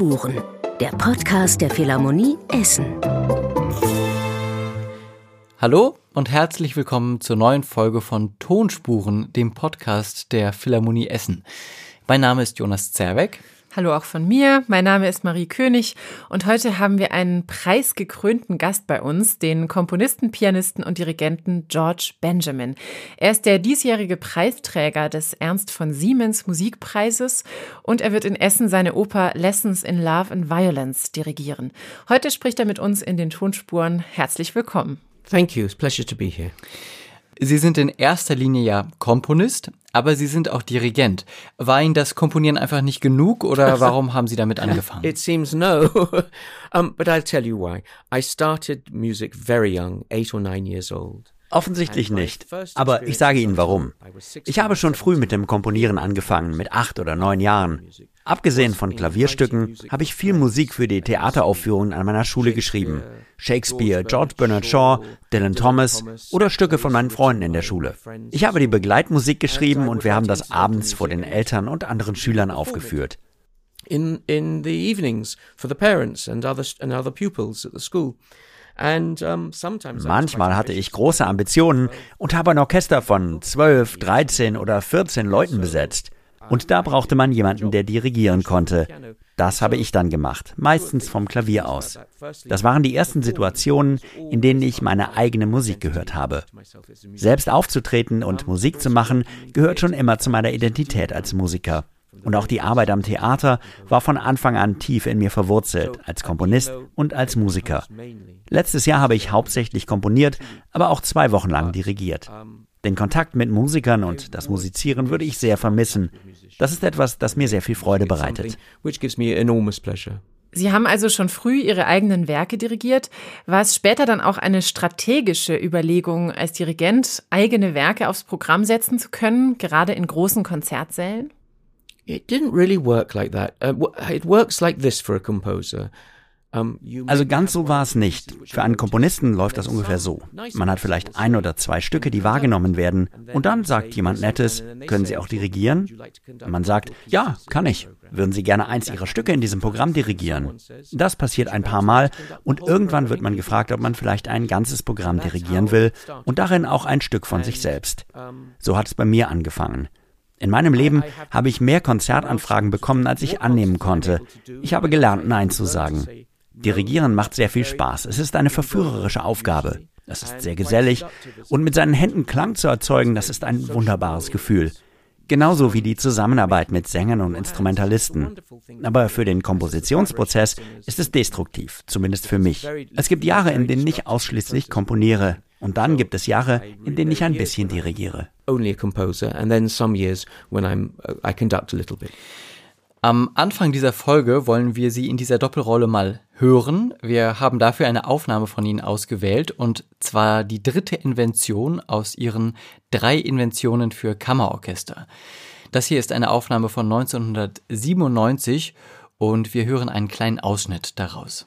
Tonspuren, der Podcast der Philharmonie Essen. Hallo und herzlich willkommen zur neuen Folge von Tonspuren, dem Podcast der Philharmonie Essen. Mein Name ist Jonas Zerbeck. Hallo auch von mir. Mein Name ist Marie König und heute haben wir einen preisgekrönten Gast bei uns, den Komponisten, Pianisten und Dirigenten George Benjamin. Er ist der diesjährige Preisträger des Ernst von Siemens Musikpreises und er wird in Essen seine Oper Lessons in Love and Violence dirigieren. Heute spricht er mit uns in den Tonspuren. Herzlich willkommen. Thank you. It's a pleasure to be here. Sie sind in erster Linie ja Komponist, aber Sie sind auch Dirigent. War Ihnen das Komponieren einfach nicht genug oder warum haben Sie damit angefangen? It seems no. um, but I'll tell you why. I started music very young, eight or nine years old. Offensichtlich nicht. Aber ich sage Ihnen warum. Ich habe schon früh mit dem Komponieren angefangen, mit acht oder neun Jahren. Abgesehen von Klavierstücken habe ich viel Musik für die Theateraufführungen an meiner Schule geschrieben. Shakespeare, George Bernard Shaw, Dylan Thomas oder Stücke von meinen Freunden in der Schule. Ich habe die Begleitmusik geschrieben und wir haben das abends vor den Eltern und anderen Schülern aufgeführt. In, in the evenings for the parents and other, and other pupils at the school. Manchmal hatte ich große Ambitionen und habe ein Orchester von 12, 13 oder 14 Leuten besetzt. Und da brauchte man jemanden, der dirigieren konnte. Das habe ich dann gemacht, meistens vom Klavier aus. Das waren die ersten Situationen, in denen ich meine eigene Musik gehört habe. Selbst aufzutreten und Musik zu machen, gehört schon immer zu meiner Identität als Musiker. Und auch die Arbeit am Theater war von Anfang an tief in mir verwurzelt, als Komponist und als Musiker. Letztes Jahr habe ich hauptsächlich komponiert, aber auch zwei Wochen lang dirigiert. Den Kontakt mit Musikern und das Musizieren würde ich sehr vermissen. Das ist etwas, das mir sehr viel Freude bereitet. Sie haben also schon früh Ihre eigenen Werke dirigiert. War es später dann auch eine strategische Überlegung, als Dirigent eigene Werke aufs Programm setzen zu können, gerade in großen Konzertsälen? It didn't really work like that. Uh, it works like this for a composer. Also ganz so war es nicht. Für einen Komponisten läuft das ungefähr so. Man hat vielleicht ein oder zwei Stücke, die wahrgenommen werden, und dann sagt jemand Nettes, können Sie auch dirigieren? Man sagt, ja, kann ich. Würden Sie gerne eins Ihrer Stücke in diesem Programm dirigieren? Das passiert ein paar Mal und irgendwann wird man gefragt, ob man vielleicht ein ganzes Programm dirigieren will und darin auch ein Stück von sich selbst. So hat es bei mir angefangen. In meinem Leben habe ich mehr Konzertanfragen bekommen, als ich annehmen konnte. Ich habe gelernt, Nein zu sagen. Dirigieren macht sehr viel Spaß. Es ist eine verführerische Aufgabe. Es ist sehr gesellig und mit seinen Händen Klang zu erzeugen, das ist ein wunderbares Gefühl. Genauso wie die Zusammenarbeit mit Sängern und Instrumentalisten. Aber für den Kompositionsprozess ist es destruktiv, zumindest für mich. Es gibt Jahre, in denen ich ausschließlich komponiere. Und dann gibt es Jahre, in denen ich ein bisschen dirigiere. Only a composer and then some years when I'm uh, I conduct a little bit. Am Anfang dieser Folge wollen wir Sie in dieser Doppelrolle mal hören. Wir haben dafür eine Aufnahme von Ihnen ausgewählt und zwar die dritte Invention aus Ihren drei Inventionen für Kammerorchester. Das hier ist eine Aufnahme von 1997 und wir hören einen kleinen Ausschnitt daraus.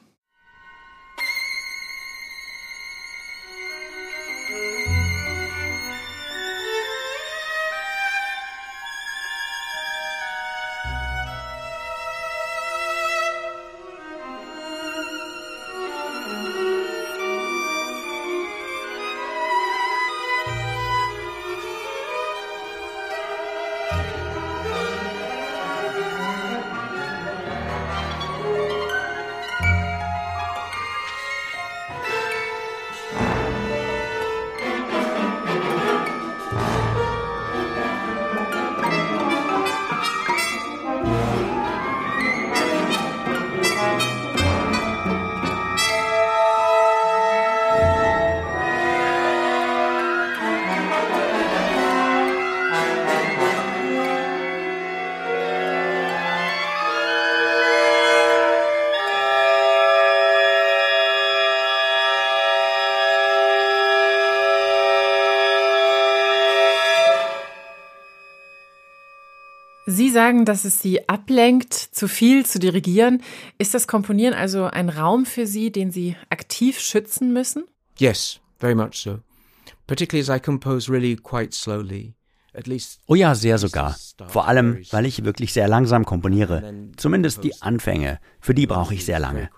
Sagen, dass es Sie ablenkt, zu viel zu dirigieren. Ist das Komponieren also ein Raum für Sie, den Sie aktiv schützen müssen? Yes, very much so. Particularly as I compose really quite slowly. Oh ja, sehr sogar. Vor allem, weil ich wirklich sehr langsam komponiere. Zumindest die Anfänge. Für die brauche ich sehr lange.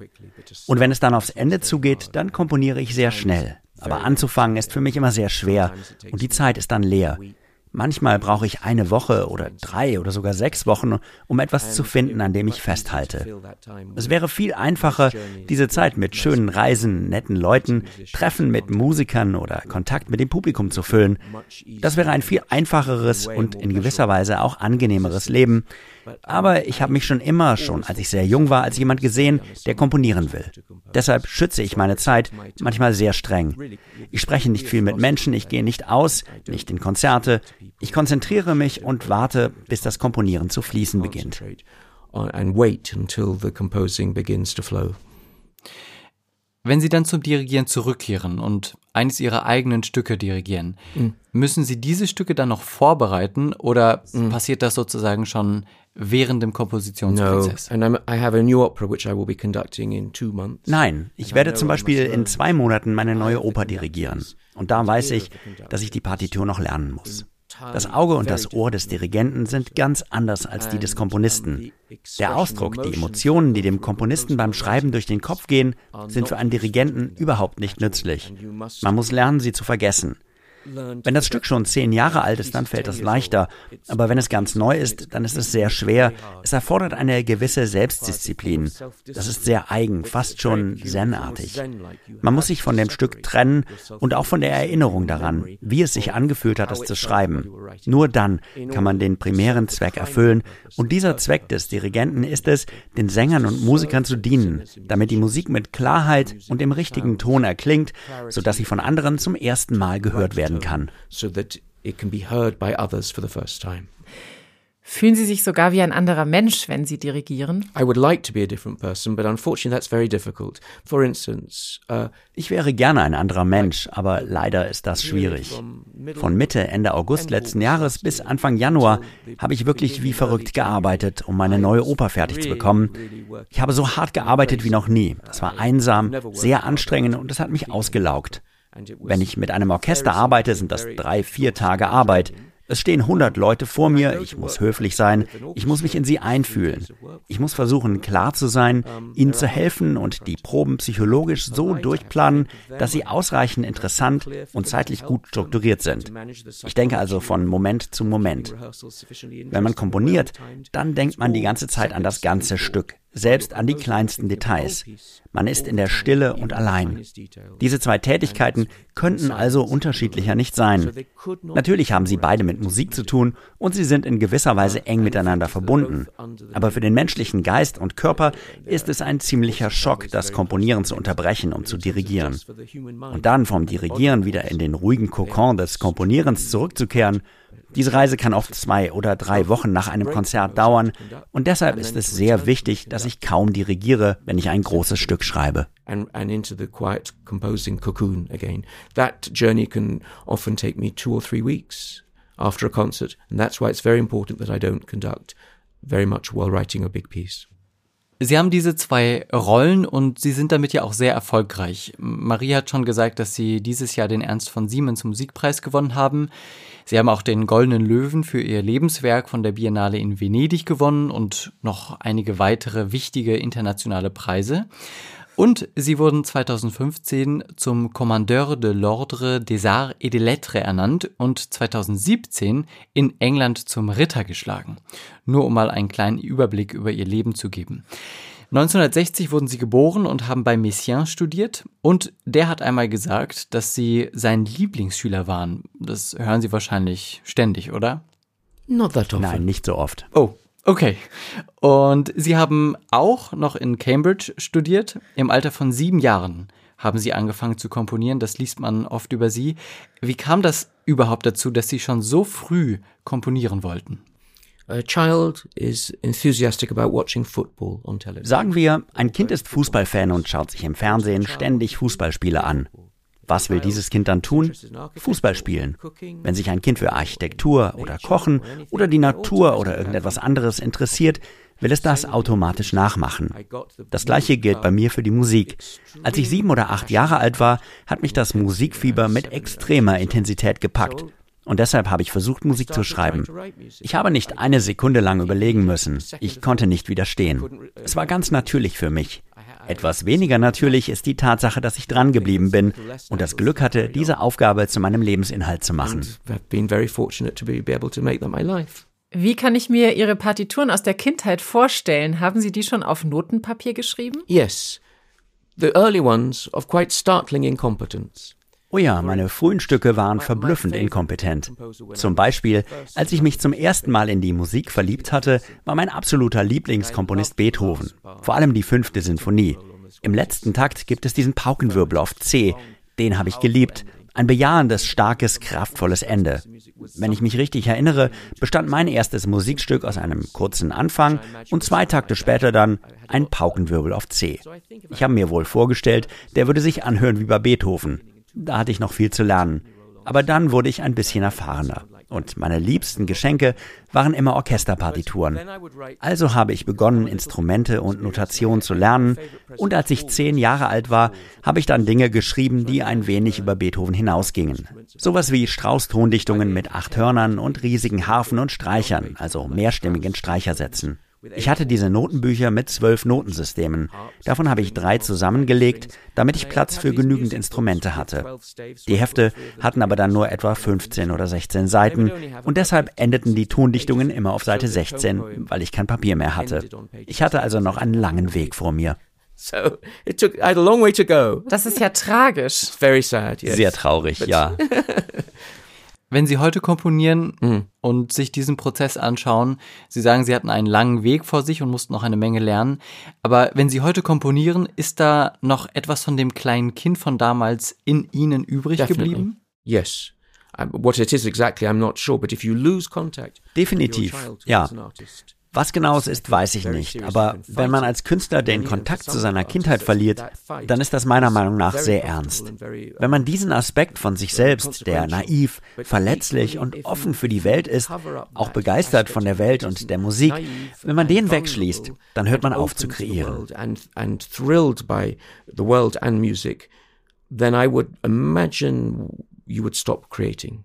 Und wenn es dann aufs Ende zugeht, dann komponiere ich sehr schnell. Aber anzufangen ist für mich immer sehr schwer und die Zeit ist dann leer. Manchmal brauche ich eine Woche oder drei oder sogar sechs Wochen, um etwas zu finden, an dem ich festhalte. Es wäre viel einfacher, diese Zeit mit schönen Reisen, netten Leuten, Treffen mit Musikern oder Kontakt mit dem Publikum zu füllen. Das wäre ein viel einfacheres und in gewisser Weise auch angenehmeres Leben, aber ich habe mich schon immer, schon als ich sehr jung war, als jemand gesehen, der komponieren will. Deshalb schütze ich meine Zeit manchmal sehr streng. Ich spreche nicht viel mit Menschen, ich gehe nicht aus, nicht in Konzerte. Ich konzentriere mich und warte, bis das Komponieren zu fließen beginnt. Wenn Sie dann zum Dirigieren zurückkehren und eines Ihrer eigenen Stücke dirigieren, mhm. müssen Sie diese Stücke dann noch vorbereiten oder mhm. passiert das sozusagen schon während dem Kompositionsprozess? Nein, ich werde zum Beispiel in zwei Monaten meine neue Oper dirigieren. Und da weiß ich, dass ich die Partitur noch lernen muss. Das Auge und das Ohr des Dirigenten sind ganz anders als die des Komponisten. Der Ausdruck, die Emotionen, die dem Komponisten beim Schreiben durch den Kopf gehen, sind für einen Dirigenten überhaupt nicht nützlich. Man muss lernen, sie zu vergessen. Wenn das Stück schon zehn Jahre alt ist, dann fällt es leichter. Aber wenn es ganz neu ist, dann ist es sehr schwer. Es erfordert eine gewisse Selbstdisziplin. Das ist sehr eigen, fast schon zenartig. Man muss sich von dem Stück trennen und auch von der Erinnerung daran, wie es sich angefühlt hat, es zu schreiben. Nur dann kann man den primären Zweck erfüllen. Und dieser Zweck des Dirigenten ist es, den Sängern und Musikern zu dienen, damit die Musik mit Klarheit und im richtigen Ton erklingt, sodass sie von anderen zum ersten Mal gehört werden werden kann. So that it can be heard by others for the first time. Fühlen Sie sich sogar wie ein anderer Mensch, wenn Sie dirigieren? I would like to be a different person, but unfortunately that's very difficult. For instance, uh, ich wäre gerne ein anderer Mensch, aber leider ist das schwierig. Von Mitte, Ende August letzten Jahres bis Anfang Januar habe ich wirklich wie verrückt gearbeitet, um meine neue Oper fertig zu bekommen. Ich habe so hart gearbeitet wie noch nie. Es war einsam, sehr anstrengend und es hat mich ausgelaugt. Wenn ich mit einem Orchester arbeite, sind das drei, vier Tage Arbeit. Es stehen 100 Leute vor mir, ich muss höflich sein, ich muss mich in sie einfühlen. Ich muss versuchen, klar zu sein, ihnen zu helfen und die Proben psychologisch so durchplanen, dass sie ausreichend interessant und zeitlich gut strukturiert sind. Ich denke also von Moment zu Moment. Wenn man komponiert, dann denkt man die ganze Zeit an das ganze Stück selbst an die kleinsten Details. Man ist in der Stille und allein. Diese zwei Tätigkeiten könnten also unterschiedlicher nicht sein. Natürlich haben sie beide mit Musik zu tun und sie sind in gewisser Weise eng miteinander verbunden. Aber für den menschlichen Geist und Körper ist es ein ziemlicher Schock, das Komponieren zu unterbrechen, um zu dirigieren. Und dann vom Dirigieren wieder in den ruhigen Kokon des Komponierens zurückzukehren, diese Reise kann oft zwei oder drei Wochen nach einem Konzert dauern und deshalb ist es sehr wichtig, dass ich kaum dirigiere, wenn ich ein großes Stück schreibe. And, and into the quiet composing cocoon again. That journey can often take me two or three weeks after a concert, and that's why it's very important that I don't conduct very much while writing a big piece. Sie haben diese zwei Rollen und Sie sind damit ja auch sehr erfolgreich. Marie hat schon gesagt, dass Sie dieses Jahr den Ernst von Siemens Musikpreis gewonnen haben. Sie haben auch den Goldenen Löwen für Ihr Lebenswerk von der Biennale in Venedig gewonnen und noch einige weitere wichtige internationale Preise. Und sie wurden 2015 zum Commandeur de l'Ordre des Arts et des Lettres ernannt und 2017 in England zum Ritter geschlagen. Nur um mal einen kleinen Überblick über ihr Leben zu geben. 1960 wurden sie geboren und haben bei Messiaen studiert und der hat einmal gesagt, dass sie sein Lieblingsschüler waren. Das hören Sie wahrscheinlich ständig, oder? Not that often. Nein, nicht so oft. Oh, Okay. Und Sie haben auch noch in Cambridge studiert. Im Alter von sieben Jahren haben Sie angefangen zu komponieren. Das liest man oft über Sie. Wie kam das überhaupt dazu, dass Sie schon so früh komponieren wollten? Sagen wir, ein Kind ist Fußballfan und schaut sich im Fernsehen ständig Fußballspiele an. Was will dieses Kind dann tun? Fußball spielen. Wenn sich ein Kind für Architektur oder Kochen oder die Natur oder irgendetwas anderes interessiert, will es das automatisch nachmachen. Das gleiche gilt bei mir für die Musik. Als ich sieben oder acht Jahre alt war, hat mich das Musikfieber mit extremer Intensität gepackt. Und deshalb habe ich versucht, Musik zu schreiben. Ich habe nicht eine Sekunde lang überlegen müssen. Ich konnte nicht widerstehen. Es war ganz natürlich für mich. Etwas weniger natürlich ist die Tatsache, dass ich dran geblieben bin und das Glück hatte, diese Aufgabe zu meinem Lebensinhalt zu machen. Wie kann ich mir Ihre Partituren aus der Kindheit vorstellen? Haben Sie die schon auf Notenpapier geschrieben? Yes. The early ones of quite startling incompetence. Oh ja, meine frühen Stücke waren verblüffend inkompetent. Zum Beispiel, als ich mich zum ersten Mal in die Musik verliebt hatte, war mein absoluter Lieblingskomponist Beethoven. Vor allem die fünfte Sinfonie. Im letzten Takt gibt es diesen Paukenwirbel auf C. Den habe ich geliebt. Ein bejahendes, starkes, kraftvolles Ende. Wenn ich mich richtig erinnere, bestand mein erstes Musikstück aus einem kurzen Anfang und zwei Takte später dann ein Paukenwirbel auf C. Ich habe mir wohl vorgestellt, der würde sich anhören wie bei Beethoven. Da hatte ich noch viel zu lernen. Aber dann wurde ich ein bisschen erfahrener. Und meine liebsten Geschenke waren immer Orchesterpartituren. Also habe ich begonnen, Instrumente und Notation zu lernen. Und als ich zehn Jahre alt war, habe ich dann Dinge geschrieben, die ein wenig über Beethoven hinausgingen. Sowas wie Strauß-Tondichtungen mit acht Hörnern und riesigen Harfen und Streichern, also mehrstimmigen Streichersätzen. Ich hatte diese Notenbücher mit zwölf Notensystemen. Davon habe ich drei zusammengelegt, damit ich Platz für genügend Instrumente hatte. Die Hefte hatten aber dann nur etwa 15 oder 16 Seiten und deshalb endeten die Tondichtungen immer auf Seite 16, weil ich kein Papier mehr hatte. Ich hatte also noch einen langen Weg vor mir. Das ist ja tragisch. Sehr traurig, ja. Wenn Sie heute komponieren mhm. und sich diesen Prozess anschauen, Sie sagen, Sie hatten einen langen Weg vor sich und mussten noch eine Menge lernen. Aber wenn Sie heute komponieren, ist da noch etwas von dem kleinen Kind von damals in Ihnen übrig Definitely. geblieben? Yes. What it is exactly, I'm not sure. But if you lose contact, Definitiv, ja. Was genau es ist, weiß ich nicht. Aber wenn man als Künstler den Kontakt zu seiner Kindheit verliert, dann ist das meiner Meinung nach sehr ernst. Wenn man diesen Aspekt von sich selbst, der naiv, verletzlich und offen für die Welt ist, auch begeistert von der Welt und der Musik, wenn man den wegschließt, dann hört man auf zu kreieren. Then I would imagine you would stop creating.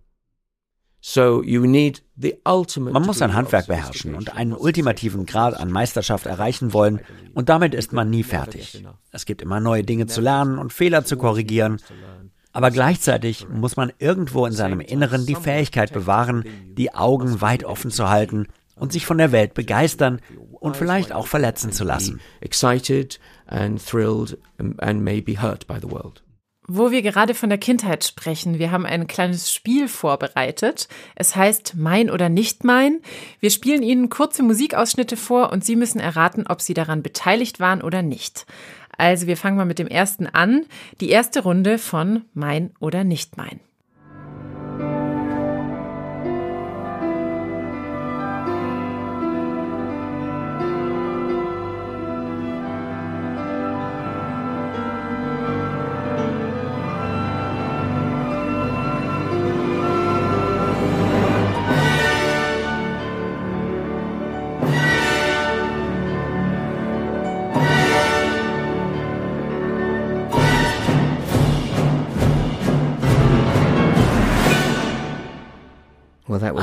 Man muss ein Handwerk beherrschen und einen ultimativen Grad an Meisterschaft erreichen wollen, und damit ist man nie fertig. Es gibt immer neue Dinge zu lernen und Fehler zu korrigieren, aber gleichzeitig muss man irgendwo in seinem Inneren die Fähigkeit bewahren, die Augen weit offen zu halten und sich von der Welt begeistern und vielleicht auch verletzen zu lassen. Excited and thrilled and maybe hurt by the world. Wo wir gerade von der Kindheit sprechen, wir haben ein kleines Spiel vorbereitet. Es heißt Mein oder nicht mein. Wir spielen Ihnen kurze Musikausschnitte vor und Sie müssen erraten, ob Sie daran beteiligt waren oder nicht. Also wir fangen mal mit dem ersten an. Die erste Runde von Mein oder nicht mein.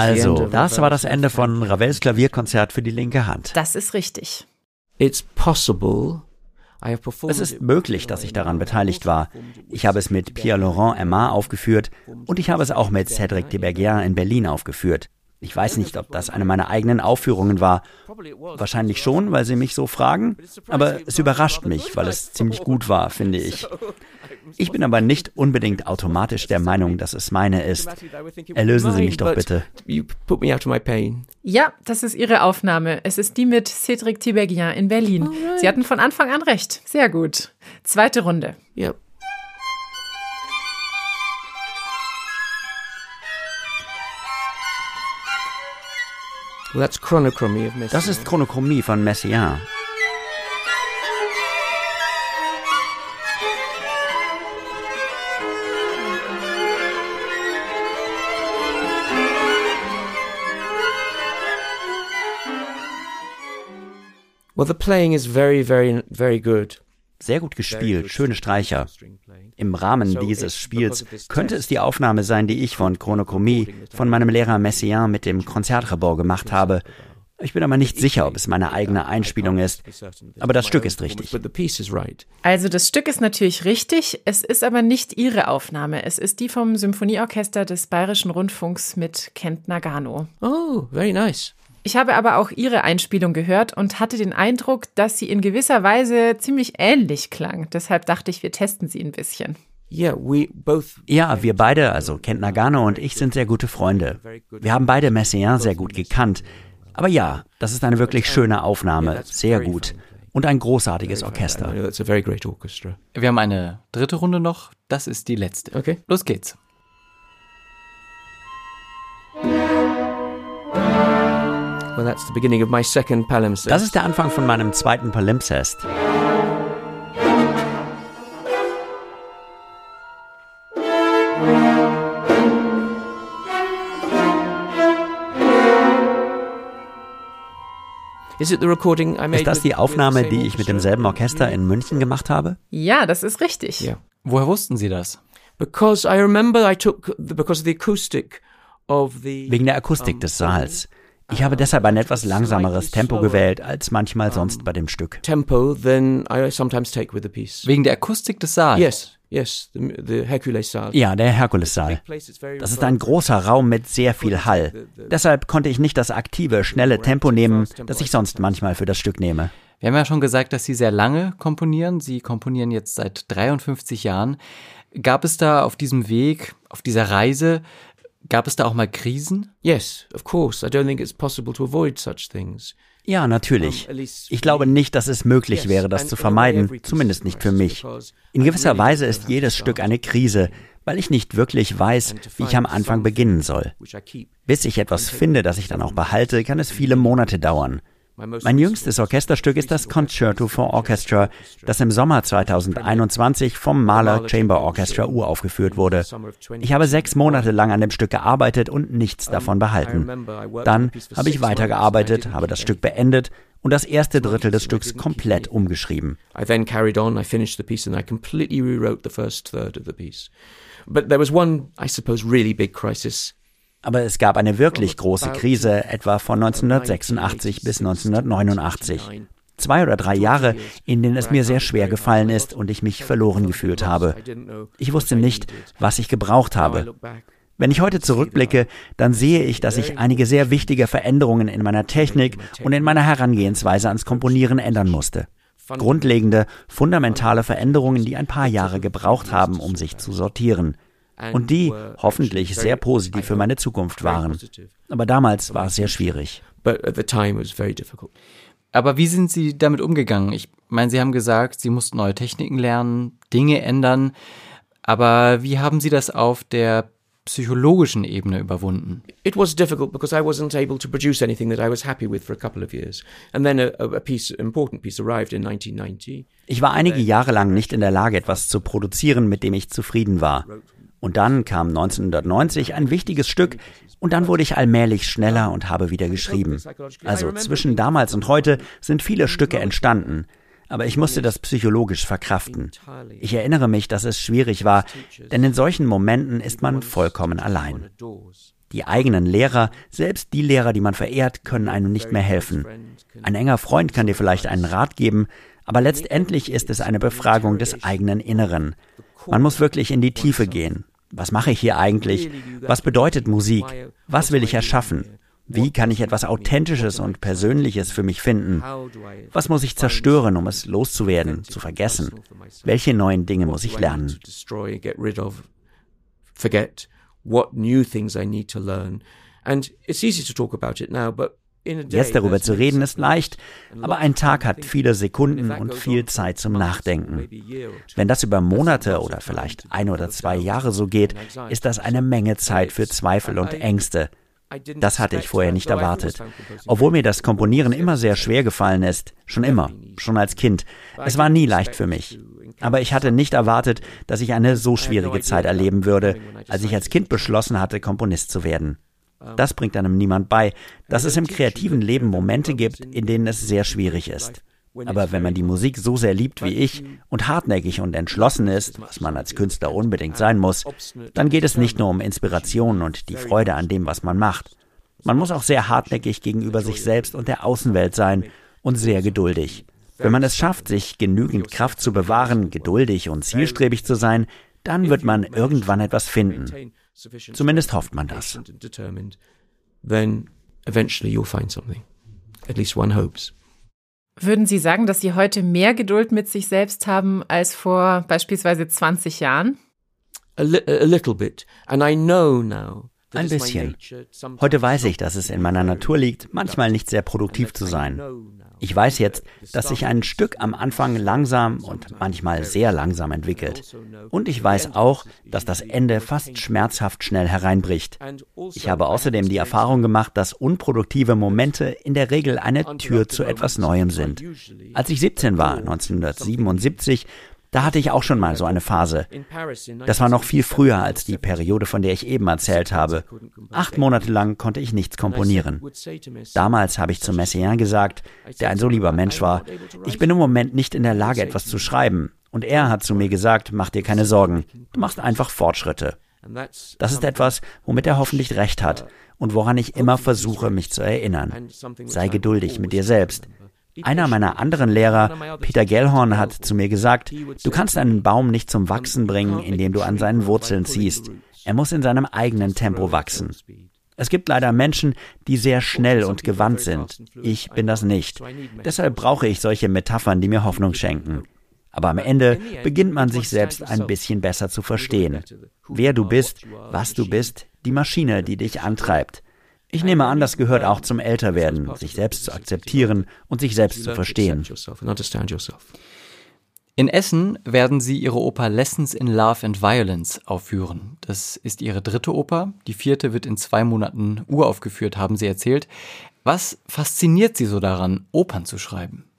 Also, das war das Ende von Ravels Klavierkonzert für die linke Hand. Das ist richtig. It's possible es ist möglich, dass ich daran beteiligt war. Ich habe es mit Pierre-Laurent Aimard aufgeführt und ich habe es auch mit Cédric de Berguin in Berlin aufgeführt. Ich weiß nicht, ob das eine meiner eigenen Aufführungen war. Wahrscheinlich schon, weil Sie mich so fragen. Aber es überrascht mich, weil es ziemlich gut war, finde ich. Ich bin aber nicht unbedingt automatisch der Meinung, dass es meine ist. Erlösen Sie mich doch bitte. Ja, das ist Ihre Aufnahme. Es ist die mit Cédric Tiberghien in Berlin. Sie hatten von Anfang an recht. Sehr gut. Zweite Runde. Das ist Chronochromie von Messiaen. Well, the playing is very, very, very good. Sehr gut gespielt, schöne Streicher. Im Rahmen dieses Spiels könnte es die Aufnahme sein, die ich von Chronochronie von meinem Lehrer Messiaen mit dem Konzertrebord gemacht habe. Ich bin aber nicht sicher, ob es meine eigene Einspielung ist. Aber das Stück ist richtig. Also das Stück ist natürlich richtig, es ist aber nicht Ihre Aufnahme. Es ist die vom Symphonieorchester des Bayerischen Rundfunks mit Kent Nagano. Oh, very nice. Ich habe aber auch Ihre Einspielung gehört und hatte den Eindruck, dass sie in gewisser Weise ziemlich ähnlich klang. Deshalb dachte ich, wir testen sie ein bisschen. Ja, wir beide, also Kent Nagano und ich, sind sehr gute Freunde. Wir haben beide Messiaen sehr gut gekannt. Aber ja, das ist eine wirklich schöne Aufnahme, sehr gut. Und ein großartiges Orchester. Wir haben eine dritte Runde noch, das ist die letzte. Okay. Los geht's. Das ist der Anfang von meinem zweiten Palimpsest. Ist das die Aufnahme, die ich mit demselben Orchester in München gemacht habe? Ja, das ist richtig. Ja. Woher wussten Sie das? Wegen der Akustik des Saals. Ich habe deshalb ein etwas langsameres Tempo gewählt als manchmal sonst bei dem Stück. Tempo than I sometimes take with the piece. Wegen der Akustik des Saals. Yes. Yes, the, the Hercules Saal. Ja, der Herkulessaal. Das ist ein großer Raum mit sehr viel Hall. Deshalb konnte ich nicht das aktive, schnelle Tempo nehmen, das ich sonst manchmal für das Stück nehme. Wir haben ja schon gesagt, dass Sie sehr lange komponieren. Sie komponieren jetzt seit 53 Jahren. Gab es da auf diesem Weg, auf dieser Reise, gab es da auch mal Krisen? Yes, of course. I don't think it's possible to avoid such things. Ja, natürlich. Ich glaube nicht, dass es möglich wäre, das zu vermeiden, zumindest nicht für mich. In gewisser Weise ist jedes Stück eine Krise, weil ich nicht wirklich weiß, wie ich am Anfang beginnen soll. Bis ich etwas finde, das ich dann auch behalte, kann es viele Monate dauern. Mein jüngstes Orchesterstück ist das Concerto for Orchestra, das im Sommer 2021 vom Mahler Chamber Orchestra uraufgeführt wurde. Ich habe sechs Monate lang an dem Stück gearbeitet und nichts davon behalten. Dann habe ich weitergearbeitet, habe das Stück beendet und das erste Drittel des Stücks komplett umgeschrieben. I then carried on, I finished the piece and I completely rewrote the first third of the piece. But there was one, I suppose, really big crisis aber es gab eine wirklich große Krise, etwa von 1986 bis 1989. Zwei oder drei Jahre, in denen es mir sehr schwer gefallen ist und ich mich verloren gefühlt habe. Ich wusste nicht, was ich gebraucht habe. Wenn ich heute zurückblicke, dann sehe ich, dass ich einige sehr wichtige Veränderungen in meiner Technik und in meiner Herangehensweise ans Komponieren ändern musste. Grundlegende, fundamentale Veränderungen, die ein paar Jahre gebraucht haben, um sich zu sortieren und die hoffentlich sehr positiv für meine Zukunft waren. Aber damals war es sehr schwierig. Aber wie sind Sie damit umgegangen? Ich meine, Sie haben gesagt, Sie mussten neue Techniken lernen, Dinge ändern. Aber wie haben Sie das auf der psychologischen Ebene überwunden? It was difficult because I wasn't able to produce anything that I was happy with for a couple of years. And then a, a piece, important piece arrived in 1990. Ich war einige Jahre lang nicht in der Lage, etwas zu produzieren, mit dem ich zufrieden war. Und dann kam 1990 ein wichtiges Stück und dann wurde ich allmählich schneller und habe wieder geschrieben. Also zwischen damals und heute sind viele Stücke entstanden, aber ich musste das psychologisch verkraften. Ich erinnere mich, dass es schwierig war, denn in solchen Momenten ist man vollkommen allein. Die eigenen Lehrer, selbst die Lehrer, die man verehrt, können einem nicht mehr helfen. Ein enger Freund kann dir vielleicht einen Rat geben, aber letztendlich ist es eine Befragung des eigenen Inneren. Man muss wirklich in die Tiefe gehen. Was mache ich hier eigentlich? Was bedeutet Musik? Was will ich erschaffen? Wie kann ich etwas Authentisches und Persönliches für mich finden? Was muss ich zerstören, um es loszuwerden, zu vergessen? Welche neuen Dinge muss ich lernen? Forget what new things I need to learn. And it's easy to talk about it now, but Jetzt darüber zu reden ist leicht, aber ein Tag hat viele Sekunden und viel Zeit zum Nachdenken. Wenn das über Monate oder vielleicht ein oder zwei Jahre so geht, ist das eine Menge Zeit für Zweifel und Ängste. Das hatte ich vorher nicht erwartet. Obwohl mir das Komponieren immer sehr schwer gefallen ist, schon immer, schon als Kind. Es war nie leicht für mich. Aber ich hatte nicht erwartet, dass ich eine so schwierige Zeit erleben würde, als ich als Kind beschlossen hatte, Komponist zu werden. Das bringt einem niemand bei, dass es im kreativen Leben Momente gibt, in denen es sehr schwierig ist. Aber wenn man die Musik so sehr liebt wie ich und hartnäckig und entschlossen ist, was man als Künstler unbedingt sein muss, dann geht es nicht nur um Inspiration und die Freude an dem, was man macht. Man muss auch sehr hartnäckig gegenüber sich selbst und der Außenwelt sein und sehr geduldig. Wenn man es schafft, sich genügend Kraft zu bewahren, geduldig und zielstrebig zu sein, dann wird man irgendwann etwas finden. Zumindest hofft man das. Then eventually you'll find something. At least one hopes. Würden Sie sagen, dass Sie heute mehr Geduld mit sich selbst haben als vor beispielsweise 20 Jahren? A, li a little bit. And I know now ein bisschen. Heute weiß ich, dass es in meiner Natur liegt, manchmal nicht sehr produktiv zu sein. Ich weiß jetzt, dass sich ein Stück am Anfang langsam und manchmal sehr langsam entwickelt. Und ich weiß auch, dass das Ende fast schmerzhaft schnell hereinbricht. Ich habe außerdem die Erfahrung gemacht, dass unproduktive Momente in der Regel eine Tür zu etwas Neuem sind. Als ich 17 war, 1977, da hatte ich auch schon mal so eine Phase. Das war noch viel früher als die Periode, von der ich eben erzählt habe. Acht Monate lang konnte ich nichts komponieren. Damals habe ich zu Messiaen gesagt, der ein so lieber Mensch war, ich bin im Moment nicht in der Lage, etwas zu schreiben. Und er hat zu mir gesagt, mach dir keine Sorgen, du machst einfach Fortschritte. Das ist etwas, womit er hoffentlich recht hat und woran ich immer versuche, mich zu erinnern. Sei geduldig mit dir selbst. Einer meiner anderen Lehrer, Peter Gellhorn, hat zu mir gesagt, du kannst einen Baum nicht zum Wachsen bringen, indem du an seinen Wurzeln ziehst. Er muss in seinem eigenen Tempo wachsen. Es gibt leider Menschen, die sehr schnell und gewandt sind. Ich bin das nicht. Deshalb brauche ich solche Metaphern, die mir Hoffnung schenken. Aber am Ende beginnt man sich selbst ein bisschen besser zu verstehen. Wer du bist, was du bist, die Maschine, die dich antreibt. Ich nehme an, das gehört auch zum Älterwerden, sich selbst zu akzeptieren und sich selbst zu verstehen. In Essen werden Sie Ihre Oper Lessons in Love and Violence aufführen. Das ist Ihre dritte Oper. Die vierte wird in zwei Monaten uraufgeführt, haben Sie erzählt. Was fasziniert Sie so daran, Opern zu schreiben?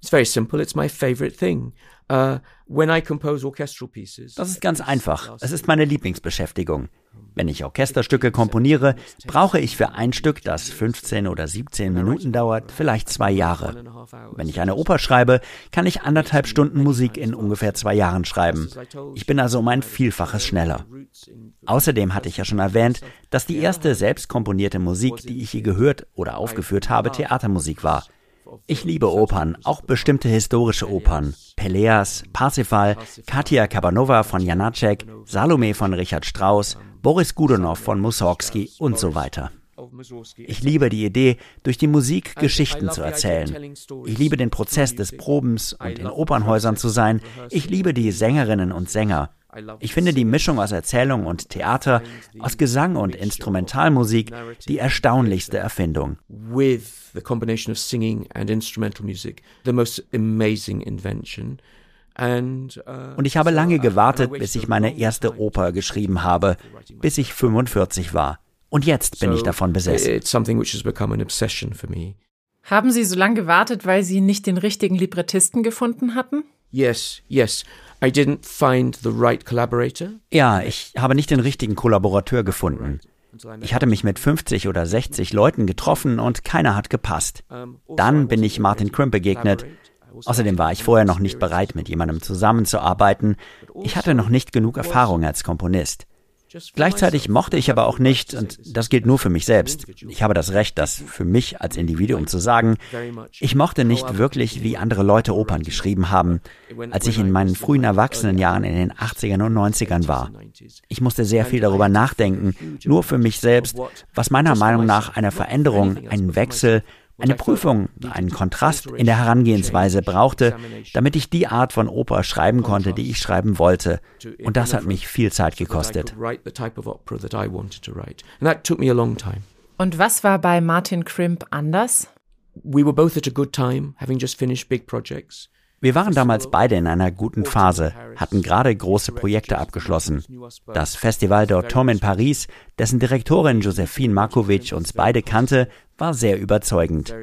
It's very simple. It's my favorite thing. Uh, when I compose orchestral pieces. Das ist ganz einfach. Es ist meine Lieblingsbeschäftigung. Wenn ich Orchesterstücke komponiere, brauche ich für ein Stück, das 15 oder 17 Minuten dauert, vielleicht zwei Jahre. Wenn ich eine Oper schreibe, kann ich anderthalb Stunden Musik in ungefähr zwei Jahren schreiben. Ich bin also um ein Vielfaches schneller. Außerdem hatte ich ja schon erwähnt, dass die erste selbst komponierte Musik, die ich je gehört oder aufgeführt habe, Theatermusik war. Ich liebe Opern, auch bestimmte historische Opern. Peleas, Parsifal, Katia Kabanova von Janacek, Salome von Richard Strauss, Boris Godunov von Mussorgsky und so weiter. Ich liebe die Idee, durch die Musik Geschichten zu erzählen. Ich liebe den Prozess des Probens und in Opernhäusern zu sein. Ich liebe die Sängerinnen und Sänger. Ich finde die Mischung aus Erzählung und Theater, aus Gesang und Instrumentalmusik die erstaunlichste Erfindung. With the combination of singing and instrumental music, the most amazing invention. Uh, und ich habe lange gewartet, bis ich meine erste Oper geschrieben habe, bis ich 45 war. Und jetzt bin ich davon besessen. Haben Sie so lange gewartet, weil Sie nicht den richtigen Librettisten gefunden hatten? Yes, yes. I didn't find the right collaborator. Ja, ich habe nicht den richtigen Kollaborateur gefunden. Ich hatte mich mit 50 oder 60 Leuten getroffen und keiner hat gepasst. Dann bin ich Martin Crimp begegnet Außerdem war ich vorher noch nicht bereit, mit jemandem zusammenzuarbeiten. Ich hatte noch nicht genug Erfahrung als Komponist. Gleichzeitig mochte ich aber auch nicht, und das gilt nur für mich selbst, ich habe das Recht, das für mich als Individuum zu sagen, ich mochte nicht wirklich, wie andere Leute Opern geschrieben haben, als ich in meinen frühen Erwachsenenjahren in den 80ern und 90ern war. Ich musste sehr viel darüber nachdenken, nur für mich selbst, was meiner Meinung nach eine Veränderung, einen Wechsel, eine Prüfung, einen Kontrast in der Herangehensweise brauchte, damit ich die Art von Oper schreiben konnte, die ich schreiben wollte. Und das hat mich viel Zeit gekostet. Und was war bei Martin Crimp anders? We were both at a good time, having just finished big projects. Wir waren damals beide in einer guten Phase, hatten gerade große Projekte abgeschlossen. Das Festival d'Automne in Paris, dessen Direktorin Josephine Markovic uns beide kannte, war sehr überzeugend.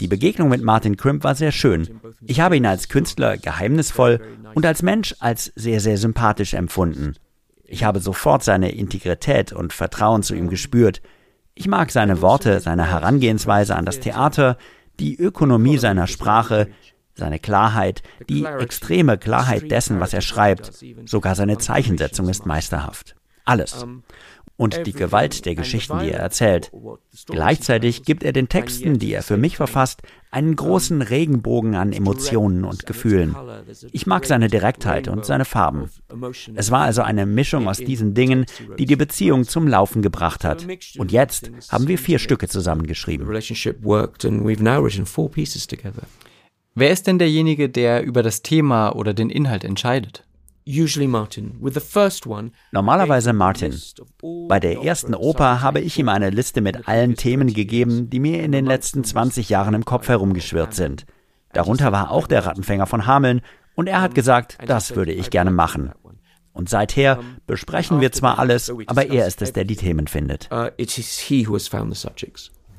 Die Begegnung mit Martin Crimp war sehr schön. Ich habe ihn als Künstler geheimnisvoll und als Mensch als sehr, sehr sympathisch empfunden. Ich habe sofort seine Integrität und Vertrauen zu ihm gespürt. Ich mag seine Worte, seine Herangehensweise an das Theater, Die Ökonomie seiner Sprache, seine Klarheit, die extreme Klarheit dessen, was er schreibt, sogar seine Zeichensetzung ist meisterhaft. Alles und die Gewalt der Geschichten, die er erzählt. Gleichzeitig gibt er den Texten, die er für mich verfasst, einen großen Regenbogen an Emotionen und Gefühlen. Ich mag seine Direktheit und seine Farben. Es war also eine Mischung aus diesen Dingen, die die Beziehung zum Laufen gebracht hat. Und jetzt haben wir vier Stücke zusammengeschrieben. Wer ist denn derjenige, der über das Thema oder den Inhalt entscheidet? Normalerweise Martin. Bei der ersten Oper habe ich ihm eine Liste mit allen Themen gegeben, die mir in den letzten 20 Jahren im Kopf herumgeschwirrt sind. Darunter war auch der Rattenfänger von Hameln und er hat gesagt, das würde ich gerne machen. Und seither besprechen wir zwar alles, aber er ist es, der die Themen findet.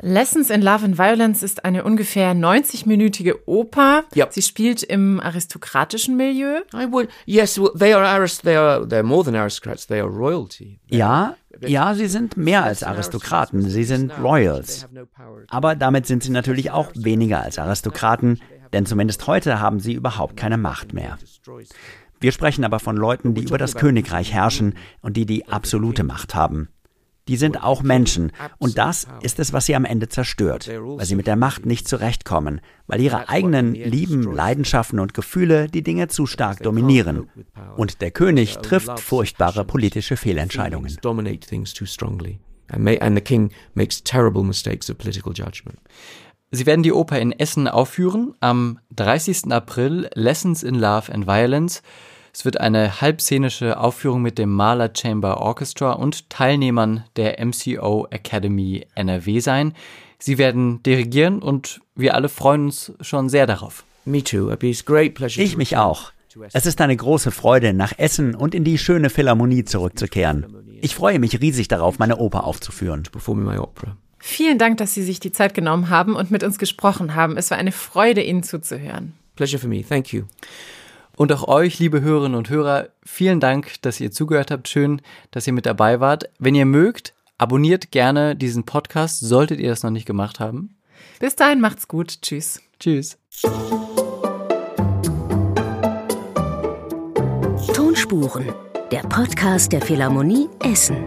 Lessons in Love and Violence ist eine ungefähr 90-minütige Oper. Yep. Sie spielt im aristokratischen Milieu. I would, yes, they are, arist they are they're more than aristocrats, they are royalty. Ja, ja, sie sind mehr als Aristokraten, sie sind Royals. Aber damit sind sie natürlich auch weniger als Aristokraten, denn zumindest heute haben sie überhaupt keine Macht mehr. Wir sprechen aber von Leuten, die über das Königreich herrschen und die die absolute Macht haben. Die sind auch Menschen. Und das ist es, was sie am Ende zerstört, weil sie mit der Macht nicht zurechtkommen, weil ihre eigenen Lieben, Leidenschaften und Gefühle die Dinge zu stark dominieren. Und der König trifft furchtbare politische Fehlentscheidungen. Sie werden die Oper in Essen aufführen am 30. April Lessons in Love and Violence. Es wird eine halbszenische Aufführung mit dem Mahler Chamber Orchestra und Teilnehmern der MCO Academy NRW sein. Sie werden dirigieren und wir alle freuen uns schon sehr darauf. Ich mich auch. Es ist eine große Freude, nach Essen und in die schöne Philharmonie zurückzukehren. Ich freue mich riesig darauf, meine Oper aufzuführen. Vielen Dank, dass Sie sich die Zeit genommen haben und mit uns gesprochen haben. Es war eine Freude, Ihnen zuzuhören. Pleasure for me. Thank you. Und auch euch, liebe Hörerinnen und Hörer, vielen Dank, dass ihr zugehört habt. Schön, dass ihr mit dabei wart. Wenn ihr mögt, abonniert gerne diesen Podcast, solltet ihr das noch nicht gemacht haben. Bis dahin macht's gut. Tschüss. Tschüss. Tonspuren, der Podcast der Philharmonie Essen.